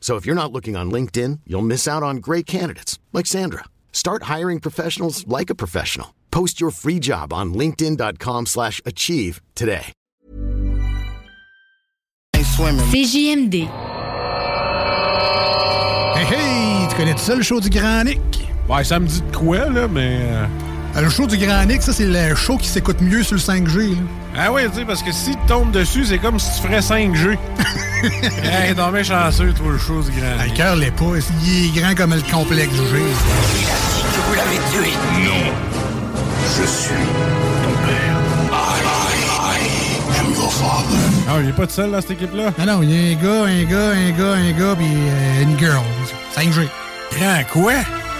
So if you're not looking on LinkedIn, you'll miss out on great candidates like Sandra. Start hiring professionals like a professional. Post your free job on linkedin.com/achieve slash achieve today. CJMD. Hey hey, tu connais ça le show du Grand Nick? Ouais, ça me dit de quoi, là, mais. Euh, euh, Le show du Grand Nick, ça c'est le show qui s'écoute mieux sur le 5G. là. Ah oui, tu sais, parce que si tu tombes dessus, c'est comme si tu ferais 5G. hey, t'es bien chanceux, toi, le show du grand. Ah, Le cœur l'est pas, il est grand comme le complexe G. que vous l'avez tué. Non. Je suis ton père. I, I, I am your father. Ah, il est pas tout seul, dans cette équipe-là? Ah non, il y a un gars, un gars, un gars, un gars, puis euh, une girl. 5G. Grand quoi?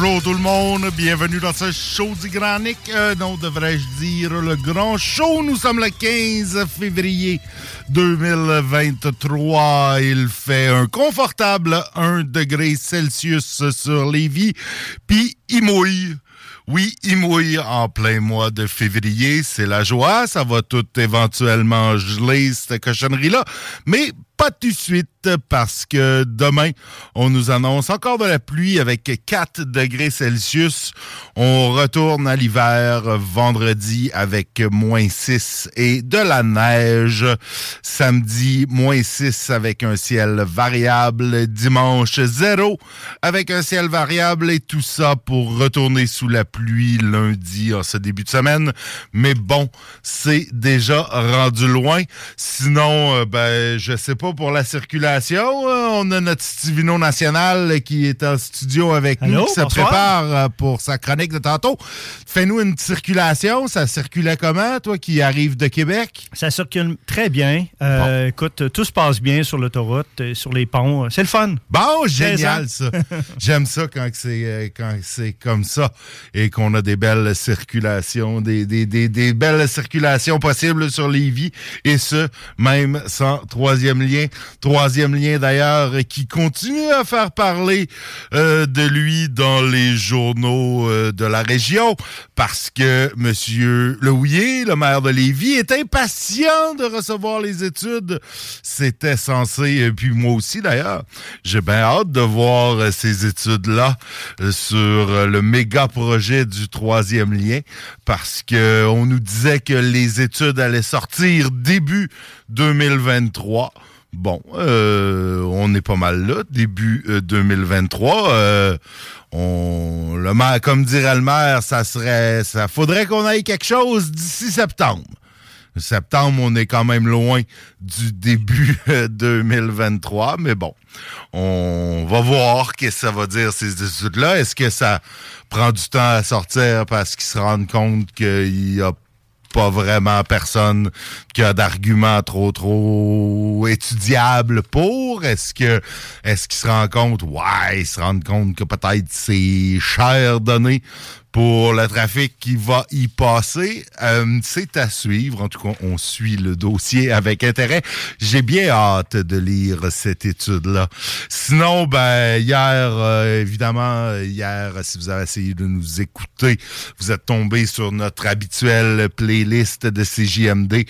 Bonjour tout le monde, bienvenue dans ce show du Grand. Euh, non, devrais-je dire le grand show? Nous sommes le 15 février 2023. Il fait un confortable 1 degré Celsius sur Lévis, puis il mouille. Oui, il mouille en plein mois de février. C'est la joie. Ça va tout éventuellement geler, cette cochonnerie-là. Mais pas tout de suite parce que demain, on nous annonce encore de la pluie avec 4 degrés Celsius. On retourne à l'hiver vendredi avec moins 6 et de la neige. Samedi, moins 6 avec un ciel variable. Dimanche, 0 avec un ciel variable et tout ça pour retourner sous la pluie lundi en ce début de semaine. Mais bon, c'est déjà rendu loin. Sinon, euh, ben, je sais pas pour la circulation. Euh, On a notre Stivino National qui est en studio avec Allô, nous, qui se bonsoir. prépare euh, pour sa chronique de tantôt. Fais-nous une circulation. Ça circulait comment, toi qui arrives de Québec? Ça circule très bien. Euh, Écoute, tout se passe bien sur l'autoroute, euh, sur les ponts. C'est le fun. Bon, génial 16 ans. ça. J'aime ça quand c'est quand c'est comme ça et qu'on a des belles circulations, des, des, des, des belles circulations possibles sur les vies et ce même sans troisième lien. Troisième lien d'ailleurs qui continue à faire parler euh, de lui dans les journaux euh, de la région parce que Monsieur Lehouillier, le maire de Lévis, est impatient de recevoir les études. C'était censé, et puis moi aussi d'ailleurs, j'ai bien hâte de voir euh, ces études-là sur le méga projet du troisième lien parce que on nous disait que les études allaient sortir début 2023. Bon, euh, on est pas mal là, début euh, 2023. Euh, on, le maire, comme dirait le maire, ça serait, ça faudrait qu'on aille quelque chose d'ici septembre. Septembre, on est quand même loin du début euh, 2023, mais bon, on va voir qu'est-ce que ça va dire ces études-là. Est-ce que ça prend du temps à sortir parce qu'ils se rendent compte qu'il y a pas vraiment personne qui a d'arguments trop trop étudiables pour Est-ce que est-ce qu'ils se rendent compte? Ouais, ils se rendent compte que peut-être c'est cher donné pour le trafic qui va y passer. Euh, c'est à suivre. En tout cas, on suit le dossier avec intérêt. J'ai bien hâte de lire cette étude-là. Sinon, ben hier, euh, évidemment, hier, si vous avez essayé de nous écouter, vous êtes tombé sur notre habituelle playlist de CJMD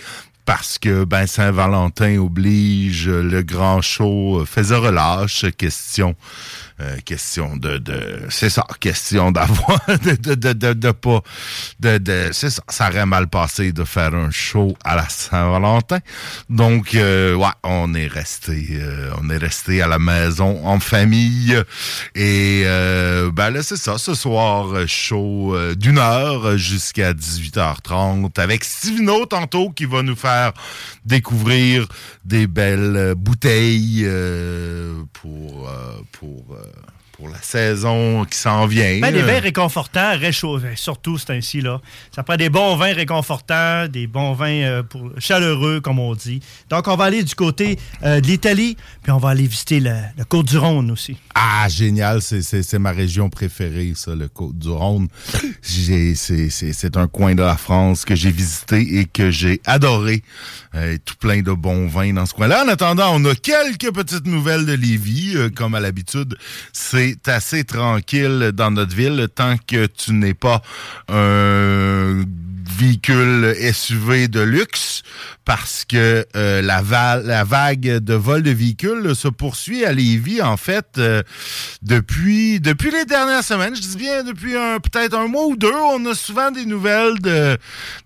parce que ben Saint-Valentin oblige le grand show faisait relâche question euh, question de, de c'est ça, question d'avoir de, de, de, de, pas de, de c'est ça, ça aurait mal passé de faire un show à la Saint-Valentin. Donc euh, ouais, on est resté euh, on est resté à la maison en famille et ben là c'est ça, ce soir show d'une heure jusqu'à 18h30 avec Stivino tantôt qui va nous faire découvrir des belles bouteilles pour pour pour la saison qui s'en vient. Ben, des vins réconfortants, réchauffés, surtout c'est ainsi là. Ça prend des bons vins réconfortants, des bons vins euh, pour, chaleureux comme on dit. Donc on va aller du côté euh, de l'Italie, puis on va aller visiter le, Côte-du-Rhône aussi. Ah génial, c'est ma région préférée ça, le Côte-du-Rhône. c'est un coin de la France que j'ai visité et que j'ai adoré. Euh, tout plein de bons vins dans ce coin-là. En attendant, on a quelques petites nouvelles de Lévis, comme à l'habitude. C'est assez tranquille dans notre ville tant que tu n'es pas un véhicule SUV de luxe parce que euh, la, la, vague de vol de véhicules se poursuit à Lévis, en fait, euh, depuis, depuis les dernières semaines. Je dis bien depuis peut-être un mois ou deux. On a souvent des nouvelles de,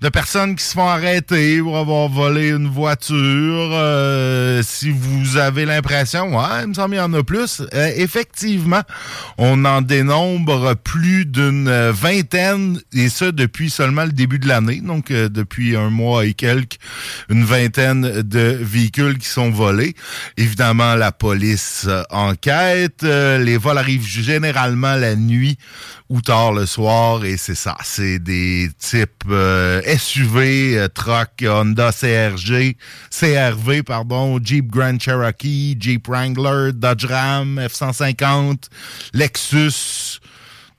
personnes qui se font arrêter pour avoir volé une voiture. Euh, si vous avez l'impression, ouais, il me semble qu'il y en a plus. effectivement, on en dénombre plus d'une vingtaine, et ça depuis seulement le début de donc depuis un mois et quelques une vingtaine de véhicules qui sont volés. Évidemment, la police euh, enquête. Euh, les vols arrivent généralement la nuit ou tard le soir et c'est ça. C'est des types euh, SUV, truck, Honda CRG, CRV, pardon, Jeep Grand Cherokee, Jeep Wrangler, Dodge Ram, F-150, Lexus,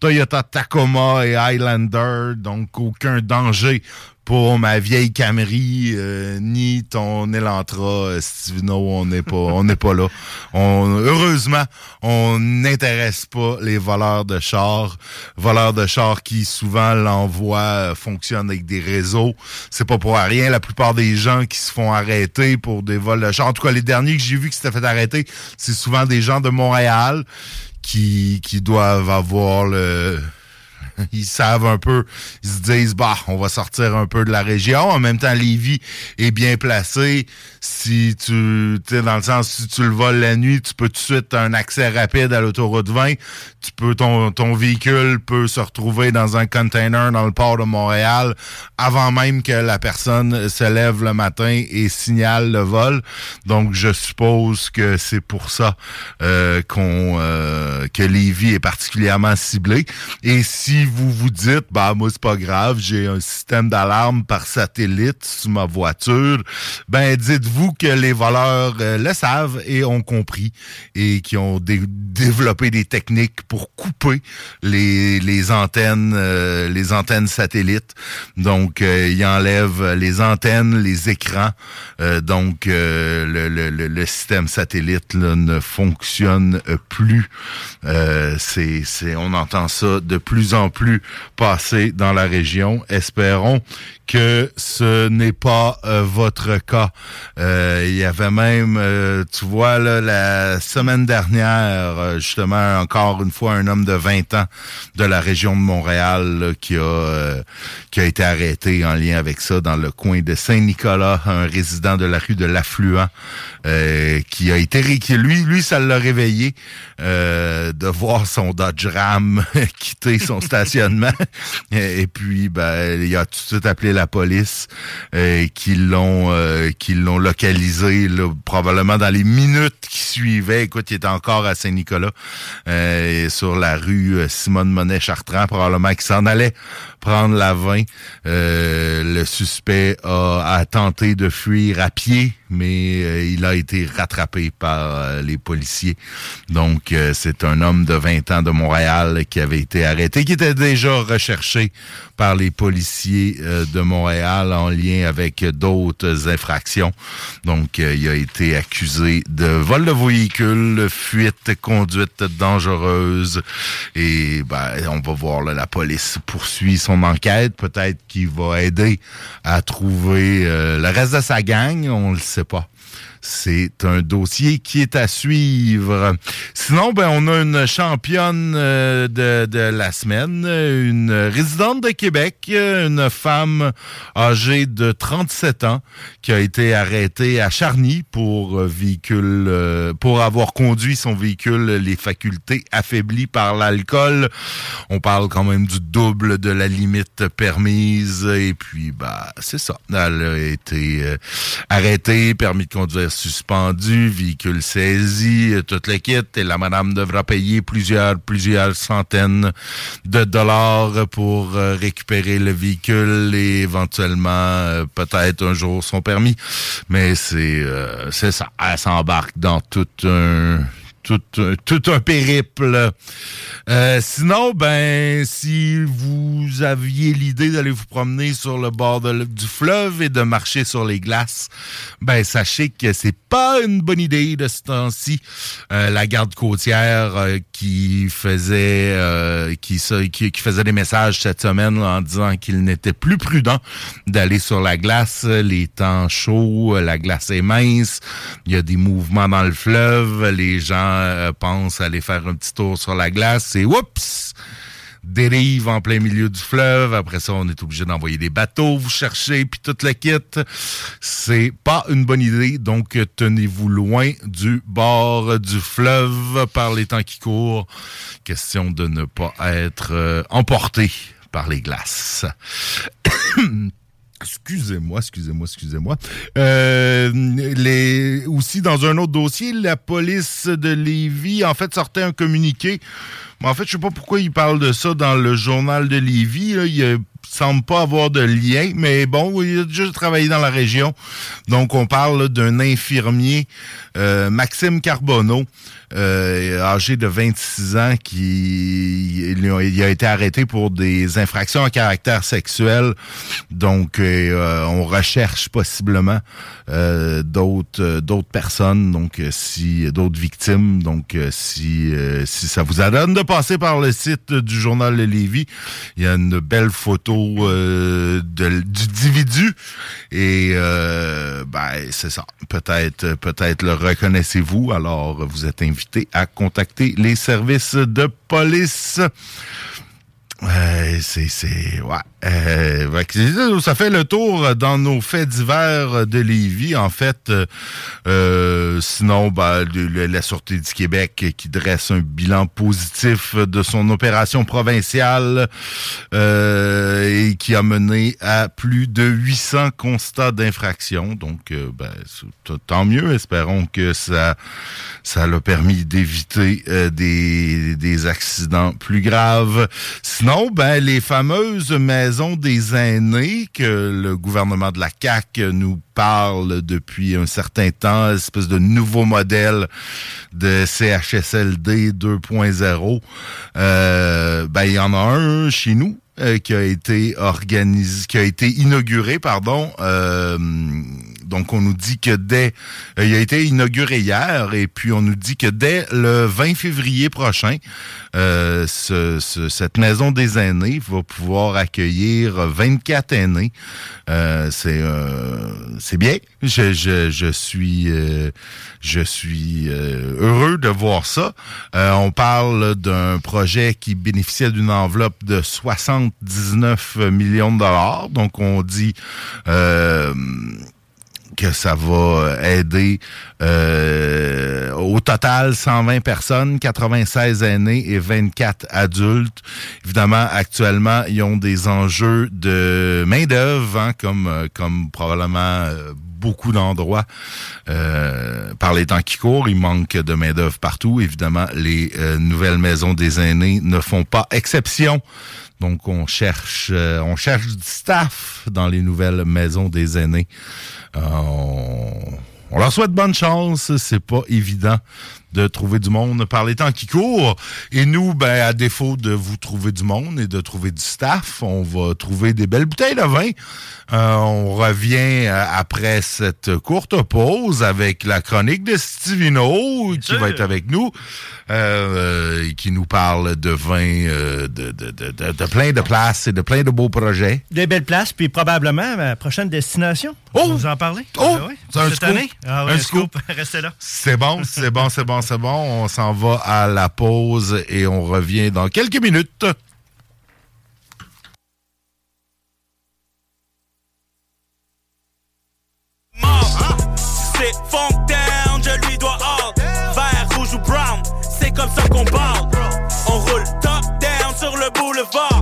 Toyota Tacoma et Highlander, donc aucun danger pour ma vieille Camry euh, ni ton Elantra euh, Stivino on n'est pas on n'est pas là. On heureusement on n'intéresse pas les voleurs de chars. Voleurs de chars qui souvent l'envoi euh, fonctionne avec des réseaux. C'est pas pour rien. La plupart des gens qui se font arrêter pour des vols de chars en tout cas les derniers que j'ai vus qui s'étaient fait arrêter c'est souvent des gens de Montréal qui qui doivent avoir le ils savent un peu, ils se disent, bah, on va sortir un peu de la région. En même temps, Lévis est bien placé. Si tu, tu dans le sens, si tu le voles la nuit, tu peux tout de suite un accès rapide à l'autoroute 20. Tu peux, ton, ton véhicule peut se retrouver dans un container dans le port de Montréal avant même que la personne se lève le matin et signale le vol. Donc, je suppose que c'est pour ça euh, qu'on euh, que Lévis est particulièrement ciblé. Et si vous vous dites, bah moi c'est pas grave, j'ai un système d'alarme par satellite sur ma voiture, ben dites-vous que les voleurs euh, le savent et ont compris et qui ont développé des techniques pour couper les, les antennes euh, les antennes satellites. Donc euh, ils enlèvent les antennes, les écrans. donc le, le, le, système satellite ne fonctionne plus. c'est on entend ça de plus en plus plus passer dans la région. Espérons que ce n'est pas euh, votre cas. Euh, il y avait même, euh, tu vois, là, la semaine dernière, justement, encore une fois, un homme de 20 ans de la région de Montréal qui a qui a été arrêté en lien avec ça dans le coin de Saint-Nicolas, un résident de la rue de l'Affluent, qui a été qui lui, lui, ça l'a réveillé de voir son Dodge Ram quitter son stationnement. Et, puis, ben, il a tout de suite appelé la police euh, qui l'ont euh, qui l'ont localisé probablement dans les minutes qui suivaient. Écoute, il était encore à Saint-Nicolas euh, sur la rue Simone Monet Chartrand, probablement qui s'en allait prendre la 20. le suspect a, tenté de fuir à pied, mais il a été rattrapé par les policiers. Donc, c'est un homme de 20 ans de Montréal qui avait été arrêté, qui était déjà recherché par les policiers de Montréal en lien avec d'autres infractions. Donc, il a été accusé de vol de véhicule, fuite, conduite dangereuse. Et ben, on va voir, là, la police poursuit son enquête. Peut-être qu'il va aider à trouver euh, le reste de sa gang. On le sait pas. C'est un dossier qui est à suivre. Sinon, ben, on a une championne euh, de, de, la semaine, une résidente de Québec, une femme âgée de 37 ans qui a été arrêtée à Charny pour véhicule, euh, pour avoir conduit son véhicule les facultés affaiblies par l'alcool. On parle quand même du double de la limite permise et puis bah c'est ça. Elle a été euh, arrêtée, permis de conduire suspendu, véhicule saisi, euh, toute le kit, et la madame devra payer plusieurs, plusieurs centaines de dollars pour euh, récupérer le véhicule et éventuellement euh, peut-être un jour son permis. Mais c'est c'est ça, elle s'embarque dans tout un tout, tout un périple. Euh, sinon, ben, si vous aviez l'idée d'aller vous promener sur le bord du fleuve et de marcher sur les glaces, ben, sachez que c'est pas une bonne idée de ce temps-ci. Euh, la garde côtière euh, qui faisait qui, qui, qui, faisait des messages cette semaine en disant qu'il n'était plus prudent d'aller sur la glace. Les temps chauds, la glace est mince, il y a des mouvements dans le fleuve, les gens euh, pense aller faire un petit tour sur la glace et oups! dérive en plein milieu du fleuve. Après ça, on est obligé d'envoyer des bateaux, vous chercher, puis toute la kit. C'est pas une bonne idée, donc tenez-vous loin du bord du fleuve par les temps qui courent. Question de ne pas être euh, emporté par les glaces. Excusez-moi, excusez-moi, excusez-moi. Euh, aussi, dans un autre dossier, la police de Lévis, en fait, sortait un communiqué. en fait, je sais pas pourquoi il parle de ça dans le journal de Lévis. Il ne semble pas avoir de lien, mais bon, il a déjà travaillé dans la région. Donc, on parle d'un infirmier, euh, Maxime Carbonneau, euh, âgé de 26 ans, qui il a été arrêté pour des infractions à caractère sexuel. Donc, euh, on recherche possiblement euh, d'autres d'autres personnes, donc si d'autres victimes. Donc, si si ça vous adonne de passer par le site du journal de Lévis, il y a une belle photo de, du individu et ben c'est ça. Peut-être peut-être le reconnaissez-vous. Alors, vous êtes invité à contacter les services de police. C'est, c'est, ouais. Euh, ça fait le tour dans nos faits divers de Lévis. En fait, euh, sinon, ben, la Sûreté du Québec qui dresse un bilan positif de son opération provinciale et qui a mené à plus de 800 constats d'infraction. Donc, ben, tant mieux. Espérons que ça, ça l'a permis d'éviter des, des accidents plus graves. Sinon, ben, les fameuses maisons des aînés que le gouvernement de la CAQ nous parle depuis un certain temps, espèce de nouveau modèle de CHSLD 2.0. Euh, ben, il y en a un chez nous euh, qui a été organisé, qui a été inauguré, pardon. Euh, donc, on nous dit que dès, euh, il a été inauguré hier, et puis on nous dit que dès le 20 février prochain, euh, ce, cette maison des aînés va pouvoir accueillir 24 aînés. Euh, c'est c'est bien. Je, je, je suis je suis heureux de voir ça. on parle d'un projet qui bénéficiait d'une enveloppe de 79 millions de dollars. Donc on dit que ça va aider euh, au total 120 personnes, 96 aînés et 24 adultes. Évidemment, actuellement, ils ont des enjeux de main d'œuvre, hein, comme comme probablement euh, beaucoup d'endroits euh, par les temps qui courent. Il manque de main d'œuvre partout. Évidemment, les euh, nouvelles maisons des aînés ne font pas exception. Donc, on cherche, on cherche du staff dans les nouvelles maisons des aînés. On, on leur souhaite bonne chance. C'est pas évident de trouver du monde par les temps qui courent. Et nous, ben, à défaut de vous trouver du monde et de trouver du staff, on va trouver des belles bouteilles de vin. Euh, on revient euh, après cette courte pause avec la chronique de Stivino qui va être avec nous, euh, qui nous parle de vin de, de, de, de, plein de places et de plein de beaux projets. Des belles places, puis probablement ma prochaine destination. Oh! Vous en parler? Oh! Ah c'est un Cette scoop. année? Ah, un un scoop. scoop. Restez là. C'est bon, c'est bon, c'est bon, c'est bon. On s'en va à la pause et on revient dans quelques minutes. Funk down, je lui dois all. Vert, rouge ou brown, c'est comme ça qu'on parle. On roule top down sur le boulevard.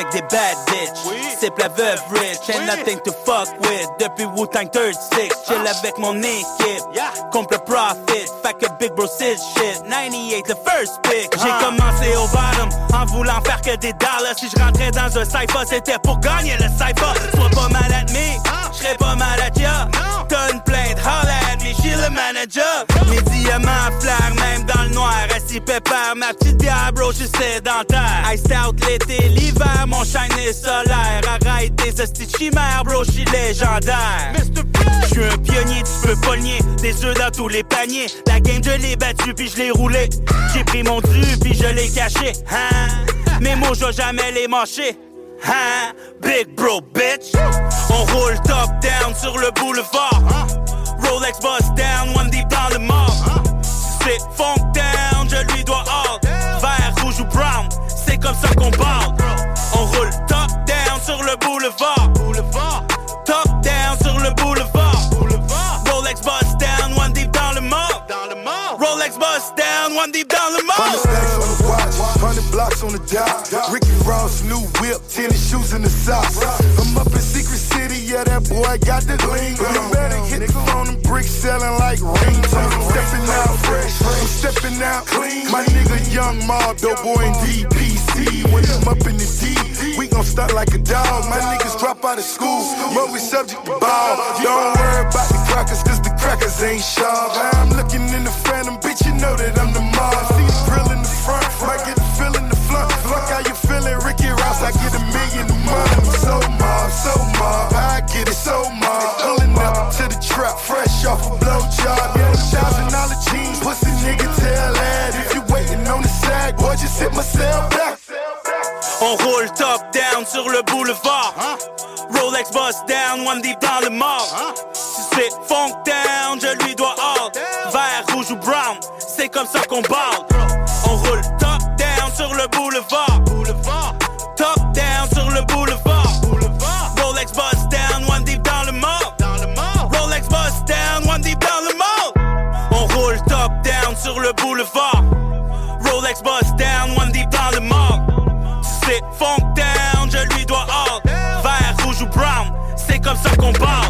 Avec des bad bitch. C'est la veuve rich and nothing to fuck with. Depuis Wu-Tang 36, chill avec mon équipe. Compte le profit, fait que Big Bro c'est shit. 98 the first pick. J'ai commencé au bottom en voulant faire que des dollars. Si je rentrais dans un cypher, c'était pour gagner le cypher. Sois pas mal at me, j'serais pas mal at ya. T'as une plainte, holla at me, j'suis le manager. Mes diamants flairent même dans le noir. Assis pépère, ma petite bière, bro, j'suis sédentaire. Iced out l'été, l'hiver, mon shine est solaire. Arrête tes hosties de chimères, bro, j'suis légendaire. J'suis un pionnier, tu peux nier. Des œufs dans tous les paniers. La game, je l'ai battu puis je l'ai roulé. J'ai pris mon dû puis je l'ai caché. Hein? Mes mots, je jamais les mâcher. Hein? Big bro, bitch. On roule top down sur le boulevard. Rolex bust down, one deep dans le mall. C'est funk down, je lui dois all. Vert, rouge ou brown, c'est comme ça qu'on parle. On roule top down sur le boulevard. Top down sur le boulevard. Rolex bust down, one deep dans le. Rolex bust down, one deep dans le mall. Blocks on the job. Ricky Ross, new whip, tennis shoes in the socks. I'm up in Secret City, yeah, that boy got the gleam. You better hit the phone and bricks selling like ringtones. I'm stepping out fresh, I'm stepping out clean. My nigga Young Mob, dope boy in DPC. When I'm up in the D, we gon' start like a dog. My niggas drop out of school, but we subject to ball. Don't worry about the crackers, cause the crackers ain't sharp. I'm looking in the phantom, bitch, you know that I'm the mob. See the grill in the front, might get I get a million a month. I'm so mob, so mob, I get it so mob. Pulling up to the trap, fresh off a blow job. Yeah, thousand dollar jeans, pussy nigga, tell that. If you waiting on the sack, boy, just hit myself back. On roule top down sur le boulevard. Rolex bust down, one deep dans le mall. Si c'est funk down, je lui dois all. Vert, rouge ou brown, c'est comme ça qu'on parle. Le boulevard. Rolex bust down, one deep dans le mall. C'est funk down, je lui dois all. Vert, rouge ou brown, c'est comme ça qu'on parle.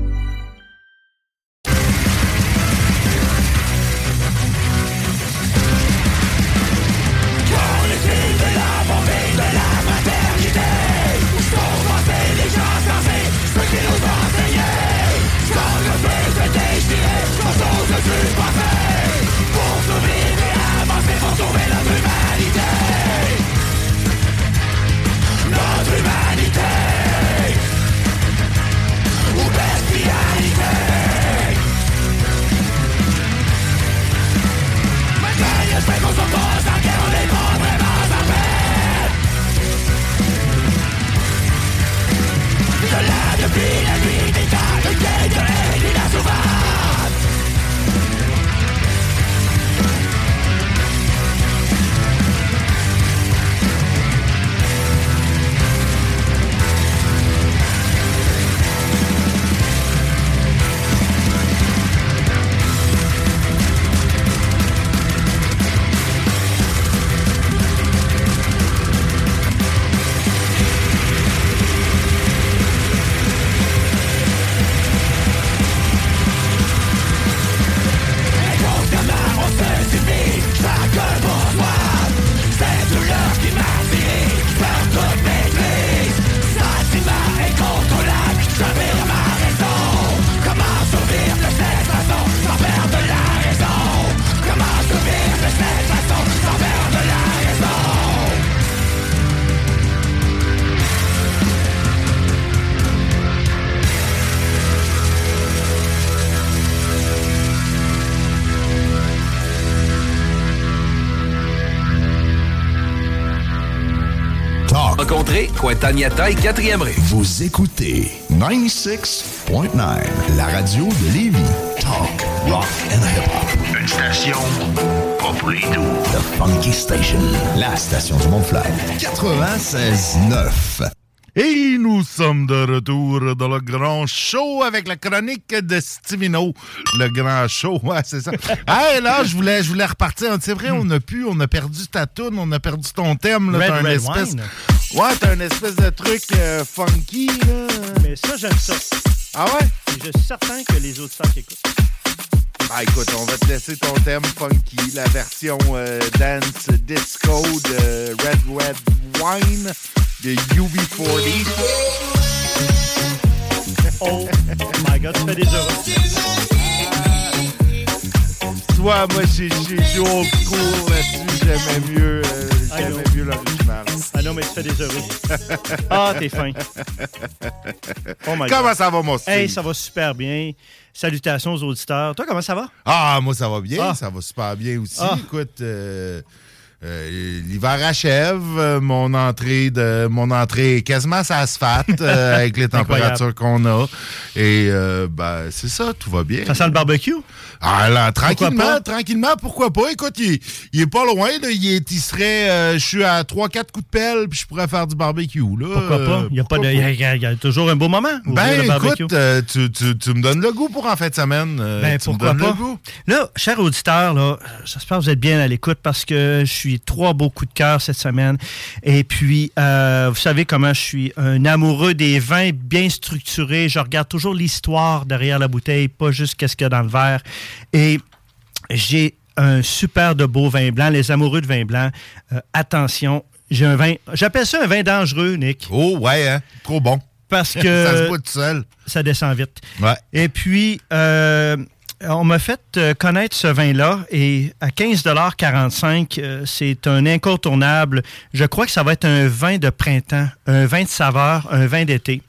Rencontrez Cointagnata et 4e rue. Vous écoutez 96.9, la radio de Lévis. Talk, rock and hip-hop. Une station pas pour les doux. The Funky Station, la station du Mont-Fly. 96.9. Et nous sommes de retour dans le grand show avec la chronique de Stivino. Le grand show, ouais, c'est ça. hey, là, je voulais, je voulais repartir. C'est vrai, on a pu, on a perdu ta toune, on a perdu ton thème. Là, Red, t'as un Red espèce... Wine. Ouais, t'as un espèce de truc euh, funky, là. Mais ça, j'aime ça. Ah ouais? Et je suis certain que les autres savent écoutent. Bah écoute, on va te laisser ton thème funky, la version euh, dance disco de Red Red Wine de UB40. Oh my god, tu fais des heureux. Toi, moi, suis old school là-dessus. J'aimais mieux, euh, j'aimais know. mieux l'original. Ah non, mais tu fais des heureux. Ah, t'es fin. Oh my Comment God. ça va, mon Steve? Hey, ça va super bien. Salutations aux auditeurs. Toi, comment ça va? Ah, moi, ça va bien. Ah. Ça va super bien aussi. Ah. Écoute, euh, euh, l'hiver achève, euh, mon entrée de mon entrée est quasiment s'asphalte euh, avec les températures qu'on a. Et ben, c'est ça, tout va bien. Ça sent le barbecue? Ah là, tranquillement, pas? tranquillement, pourquoi pas? Écoute, il, il est pas loin, là. Il, est, il serait. je suis à 3-4 coups de pelle, puis je pourrais faire du barbecue, là. Pourquoi pas? Il y a, pas de, il y a- il y a- il y a toujours un beau moment. Ben, écoute, tu, tu, tu me donnes le goût pour en fin de semaine. Ben, tu pourquoi pas? le goût. Là, chers auditeurs, là, j'espère que vous êtes bien à l'écoute parce que je suis trois beaux coups de cœur cette semaine. Et puis, euh, vous savez comment je suis un amoureux des vins bien structurés. Je regarde toujours l'histoire derrière la bouteille, pas juste qu'est-ce qu'il y a dans le verre. Et j'ai un super de beau vin blanc. Les amoureux de vin blanc, euh, attention, j'ai un vin, j'appelle ça un vin dangereux, Nick. Oh, ouais, hein? Trop bon. Parce que. ça se boit tout seul. Ça descend vite. Ouais. Et puis, euh, on m'a fait euh, connaître ce vin-là et à 15,45 euh, c'est un incontournable. Je crois que ça va être un vin de printemps, un vin de saveur, un vin d'été.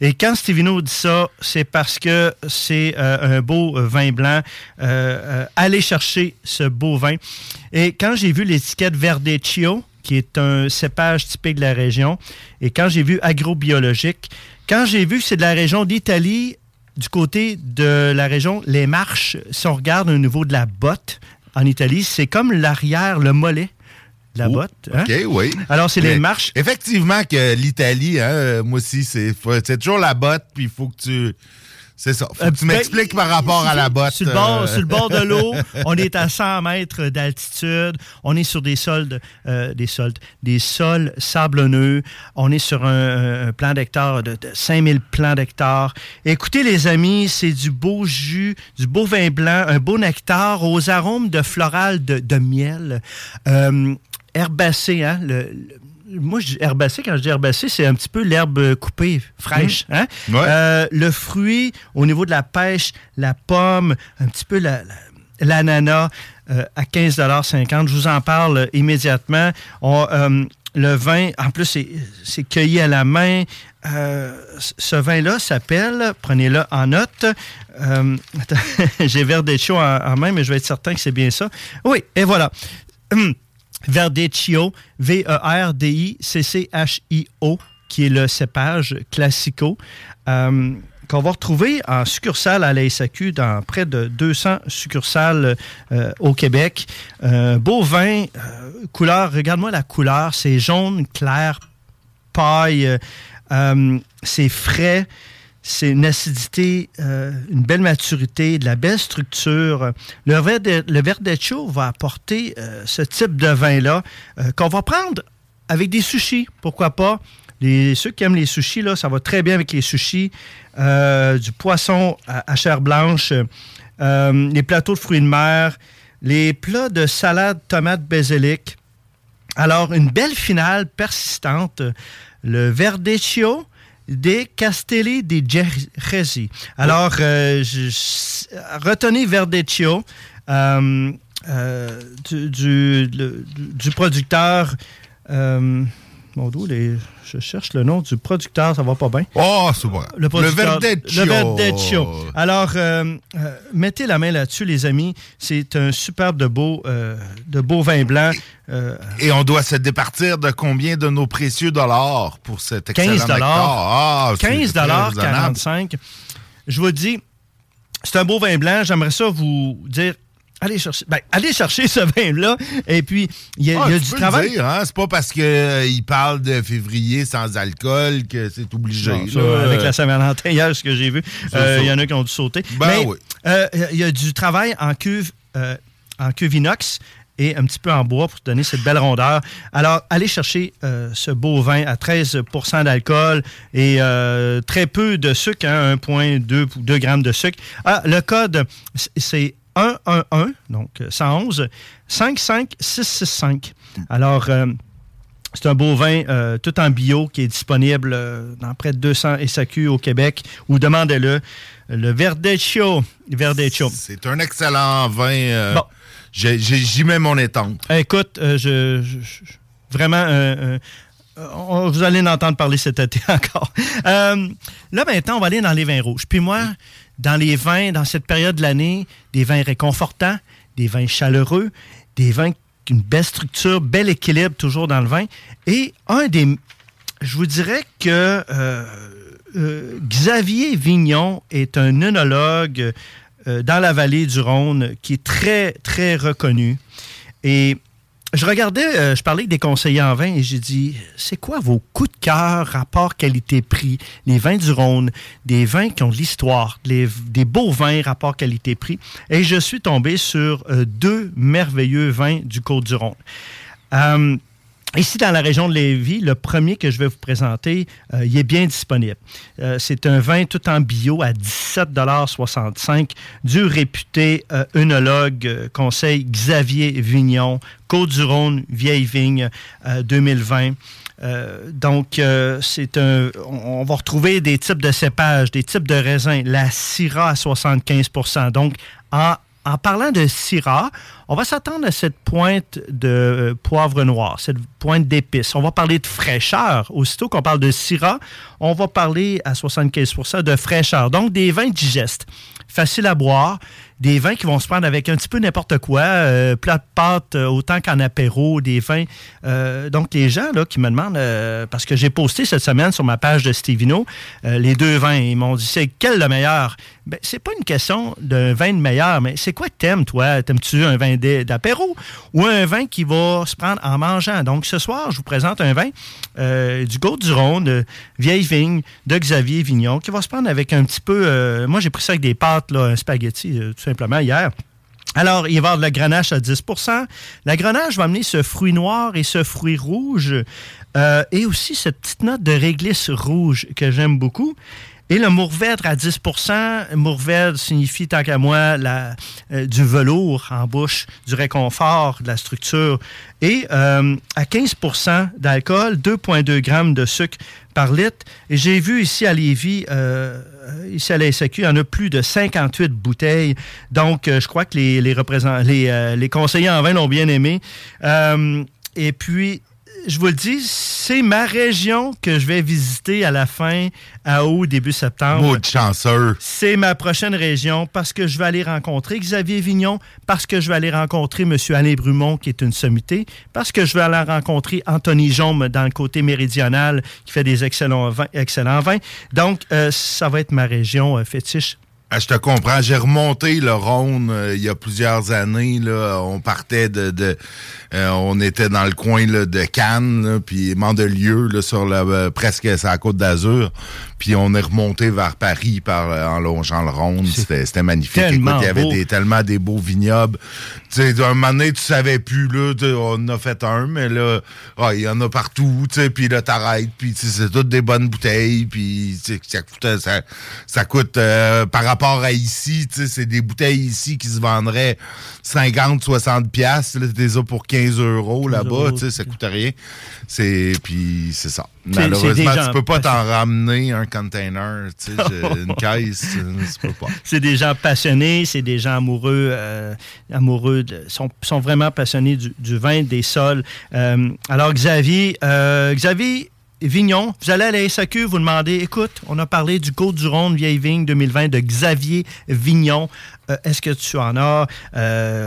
Et quand Stevino dit ça, c'est parce que c'est euh, un beau euh, vin blanc. Euh, euh, allez chercher ce beau vin. Et quand j'ai vu l'étiquette Verdecchio, qui est un cépage typique de la région, et quand j'ai vu agrobiologique, quand j'ai vu que c'est de la région d'Italie, du côté de la région Les Marches, si on regarde au niveau de la botte en Italie, c'est comme l'arrière, le mollet la Oh, botte. hein? OK, oui. Alors, c'est les marches. Effectivement que l'Italie, hein, moi aussi, c'est toujours la botte, puis il faut que tu... C'est ça. Faut que tu Euh, ben, m'expliques par rapport à la botte. Sur le bord, euh, sur le bord de l'eau, on est à 100 mètres d'altitude. On est sur des sols, euh, des sols, des sols sablonneux. On est sur un, un plan d'hectare de, de 5000 plans d'hectares. Écoutez, les amis, c'est du beau jus, du beau vin blanc, un beau nectar aux arômes de floral de, de miel. Euh, herbacé, hein? le- le- moi, je dis herbacé, quand je dis herbacé, c'est un petit peu l'herbe coupée, fraîche. Mmh. hein? Ouais. Euh, le fruit, au niveau de la pêche, la pomme, un petit peu la- la- l'ananas euh, à 15,50 Je vous en parle euh, immédiatement. On, euh, le vin, en plus, c'est- c'est cueilli à la main. Euh, ce vin-là s'appelle, prenez-le en note, euh, attends, j'ai Verdecchio en, en main, mais je vais être certain que c'est bien ça. Oui, et voilà. Verdecchio, E V-E-R-D-I-C-C-H-I-O, qui est le cépage classico, euh, qu'on va retrouver en succursale à la SAQ dans près de 200 succursales euh, au Québec. Un beau vin, euh, couleur, regarde-moi la couleur, c'est jaune, clair, paille, euh, euh, c'est frais, c'est une acidité, euh, une belle maturité, de la belle structure. Le, Verde- va apporter euh, ce type de vin-là euh, qu'on va prendre avec des sushis, pourquoi pas? Les, ceux qui aiment les sushis, là, ça va très bien avec les sushis. Du poisson à, chair blanche, les plateaux de fruits de mer, les plats de salade tomate basilic. Alors, une belle finale persistante. Le Verdecchio des Castelli di Geresi. Alors, euh, retenez Verdecchio euh, euh, du producteur. Mon les- je cherche le nom du producteur, ça va pas bien. Oh, c'est bon. Le, producteur- Verdecchio. Le Verdecchio. Alors, euh, euh, mettez la main là-dessus, les amis. C'est un superbe de beau, euh, de beau vin blanc. Et on doit se départir de combien de nos précieux dollars pour cet excellent 15 nectar? Ah, c'est 15 très raisonnable. 45. Je vous dis, c'est un beau vin blanc. J'aimerais ça vous dire, allez chercher, ben, allez chercher ce vin-là. Et puis, il y a, Ah, y a du travail. hein? C'est pas parce qu'il parle de février sans alcool que c'est obligé. Non, ça, là. avec la Saint-Valentin hier, ce que j'ai vu, euh, il y en a qui ont dû sauter. Ben Mais oui. euh, il y a du travail en cuve, euh, en cuve inox et un petit peu en bois pour donner cette belle rondeur. Alors, allez chercher euh, ce beau vin à 13% d'alcool et euh, très peu de sucre, hein, 1,2 ou 2 grammes de sucre. Ah, le code, c'est 111, donc 111 55665. Alors, euh, c'est un beau vin euh, tout en bio qui est disponible euh, dans près de 200 SAQ au Québec ou demandez-le. Le. Verdecchio. C'est un excellent vin. euh, Bon. J'y mets mon étampe. Écoute, euh, je, je- je- vraiment, euh, euh, vous allez en entendre parler cet été encore. Euh, là, maintenant, on va aller dans les vins rouges. Puis moi, dans les vins, dans cette période de l'année, des vins réconfortants, des vins chaleureux, des vins une belle structure, bel équilibre toujours dans le vin. Et un des... Je vous dirais que euh, euh, Xavier Vignon est un œnologue euh, dans la vallée du Rhône qui est très, très reconnu. Et je regardais, euh, je parlais avec des conseillers en vin et j'ai dit, c'est quoi vos coups de cœur, rapport qualité-prix, les vins du Rhône, des vins qui ont de l'histoire, des beaux vins, rapport qualité-prix? Et je suis tombé sur euh, deux merveilleux vins du Côte-du-Rhône. Euh, Ici, dans la région de Lévis, le premier que je vais vous présenter, euh, il est bien disponible. Euh, c'est un vin tout en bio à 17,65 du réputé euh, œnologue conseil Xavier Vignon, Côte-du-Rhône, Vieille Vigne 2020. donc, c'est un. On va retrouver des types de cépages, des types de raisins. La Syrah à 75% Donc, en en parlant de Syrah, on va s'attendre à cette pointe de euh, poivre noir, cette pointe d'épices. On va parler de fraîcheur. Aussitôt qu'on parle de Syrah, on va parler à 75 de fraîcheur. Donc, des vins digestes, faciles à boire, des vins qui vont se prendre avec un petit peu n'importe quoi, euh, plat de pâte euh, autant qu'en apéro, des vins. Euh, donc, les gens là, qui me demandent, parce que j'ai posté cette semaine sur ma page de Stevino, les deux vins, ils m'ont dit c'est quel le meilleur? Ben, c'est pas une question d'un vin de meilleur, mais c'est quoi que t'aimes, toi? T'aimes-tu un vin d'apéro ou un vin qui va se prendre en mangeant? Donc, ce soir, je vous présente un vin du Côte-du-Rhône, de vieille vigne, de Xavier Vignon, qui va se prendre avec un petit peu... moi, j'ai pris ça avec des pâtes, là, un spaghetti, simplement hier. Alors, il va y avoir de la grenache à 10% La grenache va amener ce fruit noir et ce fruit rouge euh, et aussi cette petite note de réglisse rouge que j'aime beaucoup. Et le mourvèdre à 10% Mourvèdre signifie, tant qu'à moi, euh, du velours en bouche, du réconfort, de la structure. Et euh, à 15% d'alcool, 2,2 grammes de sucre par litre. Et j'ai vu ici à Lévis, ici à la SAQ, il y en a plus de 58 bouteilles. Donc, je crois que les, les, les, les conseillers en vin l'ont bien aimé. et puis, je vous le dis, c'est ma région que je vais visiter à la fin, à août, début septembre. De chanceux. C'est ma prochaine région parce que je vais aller rencontrer Xavier Vignon, parce que je vais aller rencontrer M. Alain Brumont, qui est une sommité, parce que je vais aller rencontrer Anthony Jaume dans le côté méridional, qui fait des excellents vins. Excellents vins. Donc, euh, ça va être ma région euh, fétiche. Ah, je te comprends. J'ai remonté le Rhône euh, il y a plusieurs années. Là. On partait de, euh, on était dans le coin de Cannes, puis Mandelieu, là, sur euh, presque sur la côte d'Azur. Puis on est remonté vers Paris par euh, en longeant le Rhône. C'était magnifique. il y avait des, tellement des beaux vignobles. Tu sais, un moment donné, tu savais plus, là, on en a fait un, mais là, ah, il y en a partout, tu sais, puis là, t'arrêtes, puis c'est toutes des bonnes bouteilles, puis ça coûte, ça, ça coûte par rapport à ici, tu sais, c'est des bouteilles ici qui se vendraient 50, 60 piastres, là, t'es ça pour 15 euros là-bas, tu sais, ça coûte rien. C'est, puis c'est ça. Malheureusement, tu peux pas t'en ramener un container, tu sais, une caisse, tu peux pas. C'est des gens passionnés, c'est des gens amoureux, euh, amoureux, de, sont, sont vraiment passionnés du, vin, des sols. Euh, alors, Xavier, euh, Xavier, Vignon, vous allez à la SAQ, vous demandez, écoute, on a parlé du Côte du Rhône Vieille Vigne 2020 de Xavier Vignon. Est-ce que tu en as?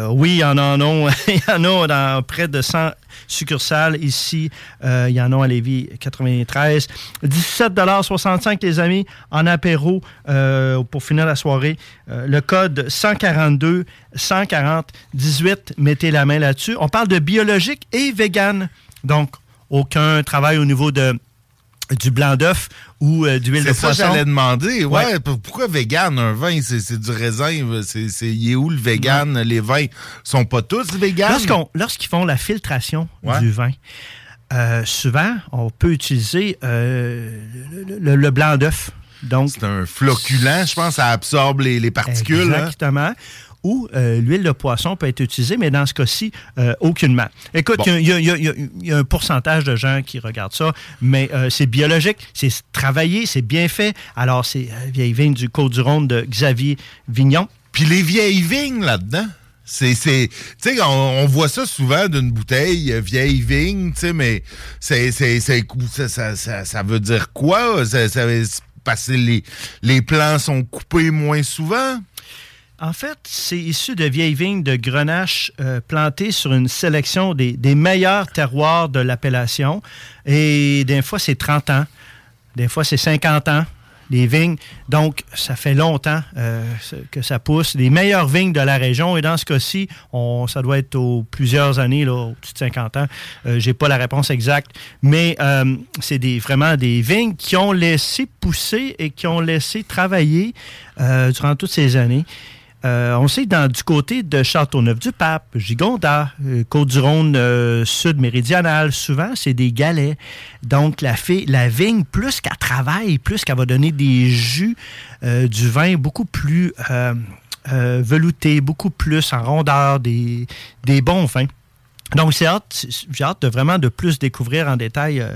Oui, il y en a, non. il y en a dans près de 100 succursales ici. Euh, il y en a à Lévis 93. 17,65 les amis, en apéro pour finir la soirée. le code 142 140 18, mettez la main là-dessus. On parle de biologique et vegan. Donc, aucun travail au niveau de du blanc d'œuf ou euh, d'huile de poisson. C'est ça j'allais demander. Ouais, Pourquoi vegan, un vin? C'est du raisin. C'est où le vegan? Les vins sont pas tous vegan? Lorsqu'ils font la filtration du vin, euh, souvent, on peut utiliser euh, le, blanc d'œuf. C'est un floculant, je pense, ça absorbe les, les particules. Hein? Ou euh, l'huile de poisson peut être utilisée, mais dans ce cas-ci, euh, aucunement. Écoute, il y, a un pourcentage de gens qui regardent ça, mais euh, c'est biologique, c'est travaillé, c'est bien fait. Alors, c'est vieille vigne du Côte-du-Rhône de Xavier Vignon. Puis les vieilles vignes là-dedans? C'est, tu sais, on, voit ça souvent d'une bouteille vieille vigne, tu sais, mais c'est, c'est, ça, ça, ça, veut dire quoi? Ça, ça, parce que les, les plants sont coupés moins souvent? En fait, c'est issu de vieilles vignes de Grenache euh, plantées sur une sélection des, meilleurs terroirs de l'appellation. Et des fois, c'est 30 ans. Des fois, c'est 50 ans les vignes. Donc, ça fait longtemps euh, que ça pousse. Les meilleures vignes de la région. Et dans ce cas-ci, ça doit être aux plusieurs années, au-dessus de 50 ans. Euh, J'ai pas la réponse exacte. Mais euh, c'est des, vraiment des vignes qui ont laissé pousser et qui ont laissé travailler durant toutes ces années. Euh, on sait que dans, du côté de Châteauneuf-du-Pape, Gigondas, euh, Côte-du-Rhône euh, sud méridional, souvent, c'est des galets. Donc, la, la vigne, plus qu'elle travaille, plus qu'elle va donner des jus, du vin beaucoup plus velouté, beaucoup plus en rondeur, des, des bons vins. Donc, hâte- j'ai hâte de vraiment de plus découvrir en détail euh,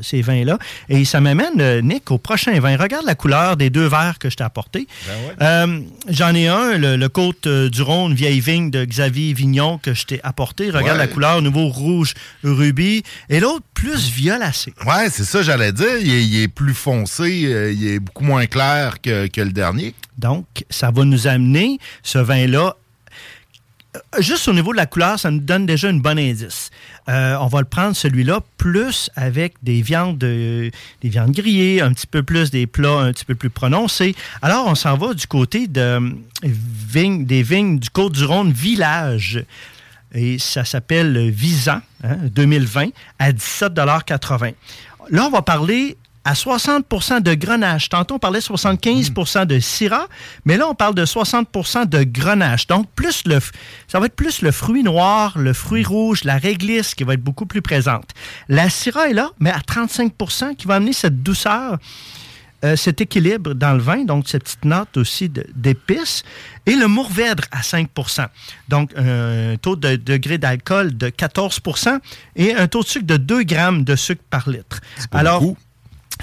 ces vins-là. Et ça m'amène, euh, Nick, au prochain vin. Regarde la couleur des deux verres que je t'ai apportés. Euh, J'en ai un, le, le Côte du Rhône, vieille vigne de Xavier Vignon que je t'ai apporté. Regarde Ouais. la couleur, nouveau rouge rubis. Et l'autre, plus violacé. Ouais, c'est ça, j'allais dire. Il est, il est plus foncé, il est beaucoup moins clair que, que le dernier. Donc, ça va nous amener, ce vin-là, juste au niveau de la couleur, ça nous donne déjà une bonne indice. Euh, on va le prendre celui-là plus avec des viandes, euh, des viandes grillées, un petit peu plus des plats un petit peu plus prononcés. Alors, on s'en va du côté de, euh, vignes- des vignes du Côte-du-Rhône Village. Et ça s'appelle Visan hein, 2020 à 17,80 Là, on va parler à 60% de grenache. Tantôt, on parlait 75% de syrah, mais là, on parle de 60% de grenache. Donc, plus le, ça va être plus le fruit noir, le fruit rouge, la réglisse qui va être beaucoup plus présente. La syrah est là, mais à 35% qui va amener cette douceur euh, cet équilibre dans le vin, donc cette petite note aussi d'épices, et le mourvèdre à 5% Donc, un taux de degré d'alcool de 14% et un taux de sucre de 2 grammes de sucre par litre. Alors,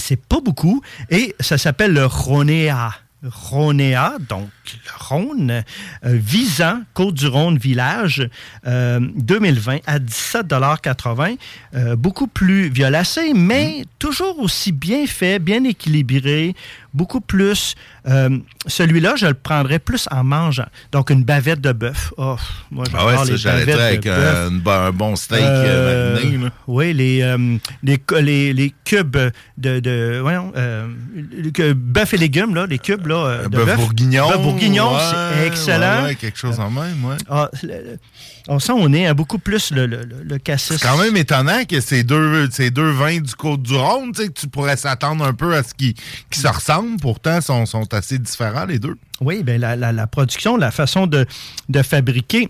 c'est pas beaucoup, et ça s'appelle le Rhonéa. Rhonéa, donc le Rhône, euh, visant Côte-du-Rhône Village euh, 2020 à 17,80 euh, beaucoup plus violacé, mais toujours aussi bien fait, bien équilibré, beaucoup plus. euh, Celui-là, je le prendrais plus en mangeant. Donc, une bavette de bœuf. Oh, moi, Ah ouais, ça, les bavettes avec de un, un bon steak Euh, euh, mariné. Oui, les, euh, les, les, les cubes de. de voyons, bœuf et légumes, là, les cubes là, de Bœuf bourguignon. Bœuf bourguignon, ouais, c'est excellent. ouais, quelque chose en même, ouais. Ah, on sent on est à beaucoup plus le, le, le- le cassis. C'est quand même étonnant que ces deux, ces deux vins du Côte-du-Rhône, tu sais, que tu pourrais s'attendre un peu à ce qui, qui se ressemblent. Pourtant, sont, sont assez différents, les deux. Oui, ben la, la- la production, la façon de, de fabriquer.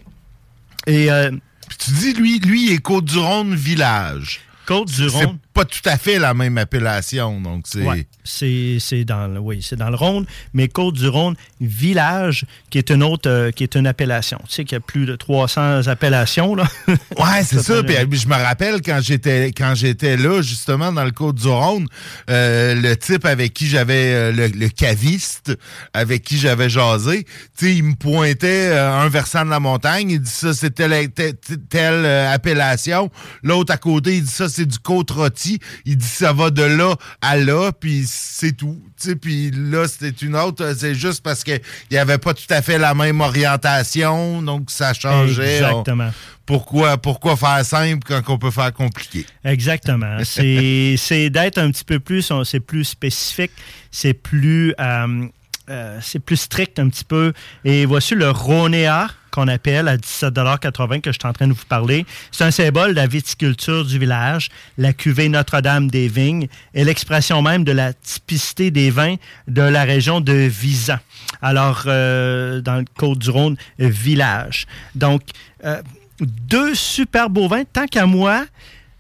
Et euh, tu dis, lui, lui, il est Côte-du-Rhône Village. Côte-du-Rhône. Pas tout à fait la même appellation, donc c'est... Ouais, c'est c'est dans le oui, c'est dans le Rhône, mais Côte-du-Rhône village qui est une autre euh, qui est une appellation. Tu sais qu'il y a plus de 300 appellations là. Ouais, c'est ça. Puis, je me rappelle quand j'étais quand j'étais là, justement, dans le Côte-du-Rhône, euh, le type avec qui j'avais euh, le, le caviste, avec qui j'avais jasé, tu sais, il me pointait euh, un versant de la montagne, il dit ça, c'est telle, telle, telle, euh, appellation. L'autre à côté, il dit ça, c'est du côte rôti. Il dit ça va de là à là, puis c'est tout. Puis là, c'était une autre. C'est juste parce que il y avait pas tout à fait la même orientation, donc ça changeait. On- Exactement. pourquoi, pourquoi faire simple quand on peut faire compliqué? Exactement. C'est d'être un petit peu plus, c'est plus spécifique, c'est plus, euh, euh, c'est plus strict un petit peu. Et voici le Ronéa qu'on appelle à 17,80 que je suis en train de vous parler. C'est un symbole de la viticulture du village, la cuvée Notre-Dame des Vignes et l'expression même de la typicité des vins de la région de Visan. Alors, euh, dans le Côte-du-Rhône, village. Donc, euh, deux super beaux vins. Tant qu'à moi,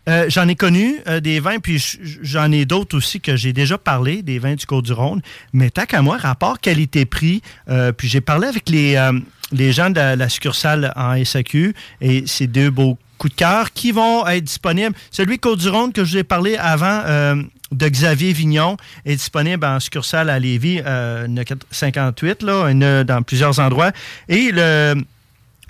euh, j'en ai connu des vins, puis j'en ai d'autres aussi que j'ai déjà parlé, des vins du Côte-du-Rhône. Mais tant qu'à moi, rapport qualité-prix, puis j'ai parlé avec les, les gens de la, succursale en SAQ, et c'est deux beaux coups de cœur qui vont être disponibles. Celui Côte-du-Rhône que je vous ai parlé avant euh, de Xavier Vignon est disponible en succursale à Lévis, euh, 58, là, dans plusieurs endroits. Et le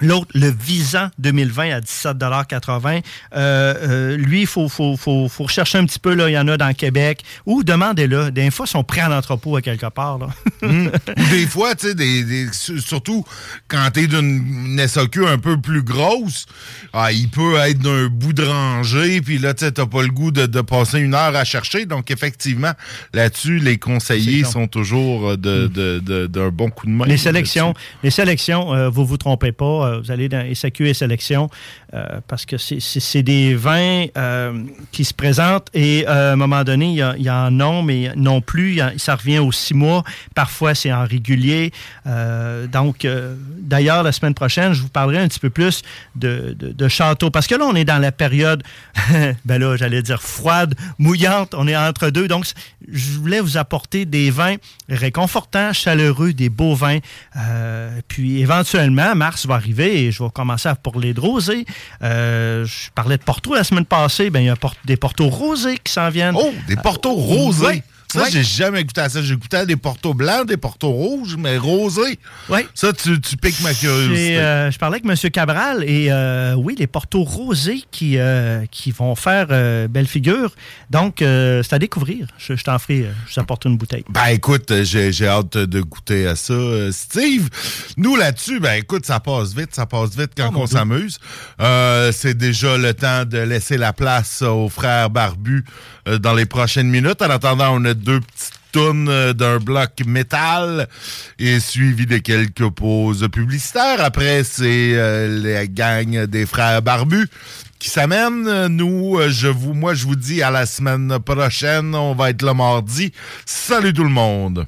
L'autre, le Visan 2020 à 17,80 euh, euh, Lui, il faut, faut, faut, faut, rechercher un petit peu. Là. Il y en a dans Québec. Ou demandez-le. Des fois, ils sont prêts en entrepôt à quelque part. Là. Ou des fois, tu sais, des, surtout quand tu es d'une SAQ un peu plus grosse, ah, il peut être d'un bout de rangée, puis là, tu n'as pas le goût de, de, passer une heure à chercher. Donc, effectivement, là-dessus, les conseillers sont toujours d'un de, de, bon coup de main. Les sélections, les sélections euh, vous vous trompez pas euh, vous allez dans SAQ et sélection, euh, parce que c'est des vins euh, qui se présentent et à un moment donné, il y, en a, mais non plus. ça revient aux six mois. Parfois, c'est en régulier. donc, d'ailleurs, la semaine prochaine, je vous parlerai un petit peu plus de, de, château, parce que là, on est dans la période, ben là, j'allais dire froide, mouillante. On est entre deux. Donc, je voulais vous apporter des vins réconfortants, chaleureux, des beaux vins. puis, éventuellement, mars va arriver et je vais commencer pour les rosés. Euh, je parlais de Porto la semaine passée. Ben, il y a des Porto rosés qui s'en viennent. Oh, des Porto rosés! Ça, j'ai jamais goûté à ça. J'ai goûté à des portos blancs, des portos rouges, mais rosés. Oui. Ça, tu, tu piques ma curiosité. Euh, je parlais avec M. Cabral et euh, oui, les portos rosés qui, euh, qui vont faire belle figure. Donc, c'est à découvrir. Je, t'en ferai, je t'apporte une bouteille. Ben écoute, j'ai hâte de goûter à ça. Steve, nous là-dessus, ben écoute, ça passe vite, ça passe vite quand oh, on s'amuse. C'est déjà le temps de laisser la place aux frères barbus dans les prochaines minutes. En attendant, on a deux petites tonnes euh, d'un bloc métal et suivi de quelques pauses publicitaires. Après, c'est euh, la gang des frères barbus qui s'amène. Nous, euh, je vous, moi, je vous dis à la semaine prochaine. On va être le mardi. Salut tout le monde.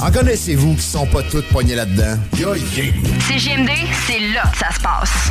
En connaissez-vous qui sont pas toutes poignées là-dedans? C'est GMD, c'est là que ça se passe.